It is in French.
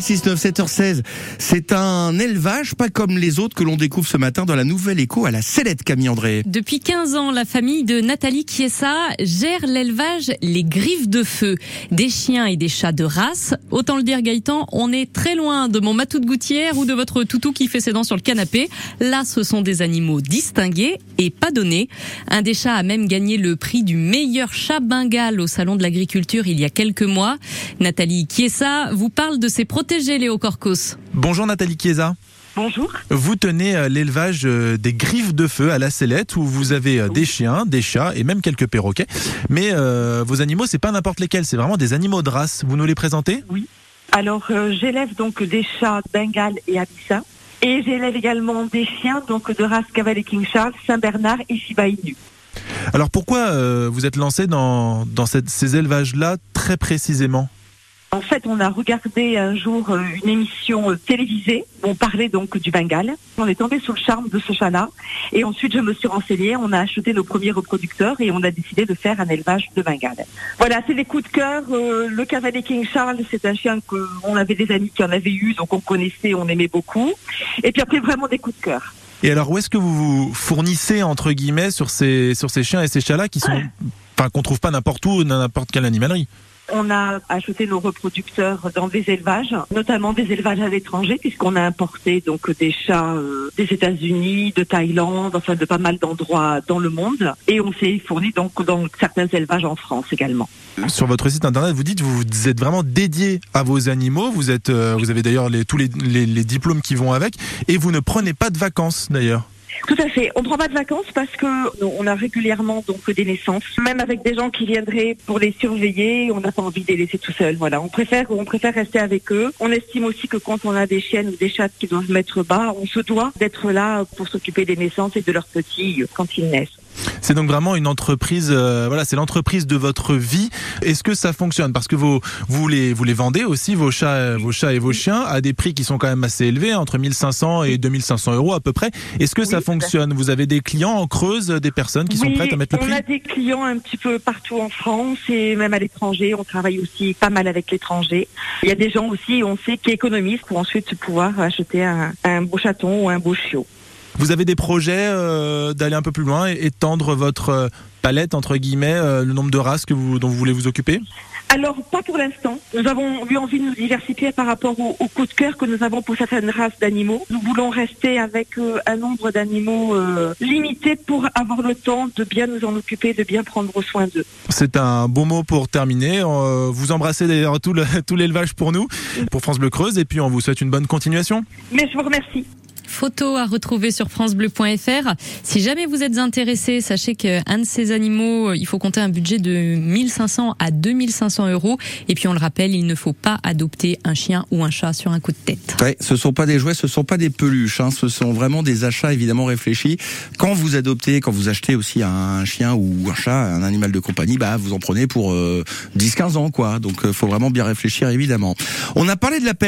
C'est le 6-9, 7h16. C'est un élevage pas comme les autres que l'on découvre ce matin dans la Nouvelle Écho à la Célette, Camille André. Depuis 15 ans, la famille de Nathalie Chiesa gère l'élevage Les Griffes de Feu. Des chiens et des chats de race. Autant le dire Gaëtan, on est très loin de mon matou de gouttière ou de votre toutou qui fait ses dents sur le canapé. Là, ce sont des animaux distingués et pas donnés. Un des chats a même gagné le prix du meilleur chat bengale au Salon de l'Agriculture il y a quelques mois. Nathalie Chiesa vous parle de ses protégés Léo Corcos. Bonjour Nathalie Chiesa. Bonjour. Vous tenez euh, l'élevage euh, des griffes de feu à la Sellette où vous avez euh, des chiens, des chats et même quelques perroquets. Mais euh, vos animaux, c'est pas n'importe lesquels, c'est vraiment des animaux de race. Vous nous les présentez? Oui. Alors, euh, j'élève donc des chats Bengale et Abissa. Et j'élève également des chiens donc de race Cavalier King Charles, Saint-Bernard et Shiba Inu. Alors pourquoi euh, vous êtes lancé dans, dans cette- ces élevages-là très précisément? En fait, on a regardé un jour euh, une émission euh, télévisée où on parlait donc du Bengale. On est tombé sous le charme de ce chat-là. Et ensuite, je me suis renseignée, on a acheté nos premiers reproducteurs et on a décidé de faire un élevage de Bengale. Voilà, c'est des coups de cœur. Euh, le Cavalier King Charles, c'est un chien qu'on avait des amis qui en avaient eu, donc on connaissait, on aimait beaucoup. Et puis après, vraiment des coups de cœur. Et alors où est-ce que vous vous fournissez entre guillemets sur ces, sur ces chiens et ces chats-là qui sont... Enfin, qu'on trouve pas n'importe où, dans n'importe quelle animalerie? On a acheté nos reproducteurs dans des élevages, notamment des élevages à l'étranger, puisqu'on a importé donc des chats euh, des États-Unis, de Thaïlande, enfin de pas mal d'endroits dans le monde, et on s'est fourni donc dans certains élevages en France également. Sur votre site internet, vous dites que vous êtes vraiment dédié à vos animaux. Vous êtes, euh, vous avez d'ailleurs tous les diplômes qui vont avec, et vous ne prenez pas de vacances d'ailleurs. Tout à fait. On prend pas de vacances parce que on a régulièrement donc des naissances, même avec des gens qui viendraient pour les surveiller. On n'a pas envie de les laisser tout seuls. Voilà, on préfère on préfère rester avec eux. On estime aussi que quand on a des chiennes ou des chats qui doivent mettre bas, on se doit d'être là pour s'occuper des naissances et de leurs petits quand ils naissent. C'est donc vraiment une entreprise. euh, voilà, c'est l'entreprise de votre vie. Est-ce que ça fonctionne? Parce que vous vous les vous les vendez aussi vos chats, euh, vos chats et vos chiens à des prix qui sont quand même assez élevés, entre 1500 et 2500 euros à peu près. Est-ce que Oui, ça fonctionne? Vous avez des clients en Creuse, des personnes qui sont prêtes à mettre le on prix? a des clients un petit peu partout en France et même à l'étranger. On travaille aussi pas mal avec l'étranger. Il y a des gens aussi, on sait, qui économisent pour ensuite pouvoir acheter un, un beau chaton ou un beau chiot. Vous avez des projets euh, d'aller un peu plus loin et étendre votre euh, palette entre guillemets, euh, le nombre de races que vous, dont vous voulez vous occuper? Alors, pas pour l'instant. Nous avons eu envie de nous diversifier par rapport au, au coup de cœur que nous avons pour certaines races d'animaux. Nous voulons rester avec euh, un nombre d'animaux euh, limité pour avoir le temps de bien nous en occuper, de bien prendre soin d'eux. C'est un bon mot pour terminer. Euh, vous embrassez d'ailleurs tout le- tout l'élevage pour nous, pour France Bleu Creuse, et puis on vous souhaite une bonne continuation. Mais je vous remercie. Photo à retrouver sur francebleu.fr. Si jamais vous êtes intéressé, sachez qu'un de ces animaux, il faut compter un budget de 1500 à 2500 euros. Et puis on le rappelle, il ne faut pas adopter un chien ou un chat sur un coup de tête. Ouais, ce sont pas des jouets, ce sont pas des peluches, hein, ce sont vraiment des achats évidemment réfléchis. Quand vous adoptez, quand vous achetez aussi un chien ou un chat, un animal de compagnie, bah vous en prenez pour euh, 10-15 ans quoi. Donc euh, faut vraiment bien réfléchir évidemment. On a parlé de la pêche.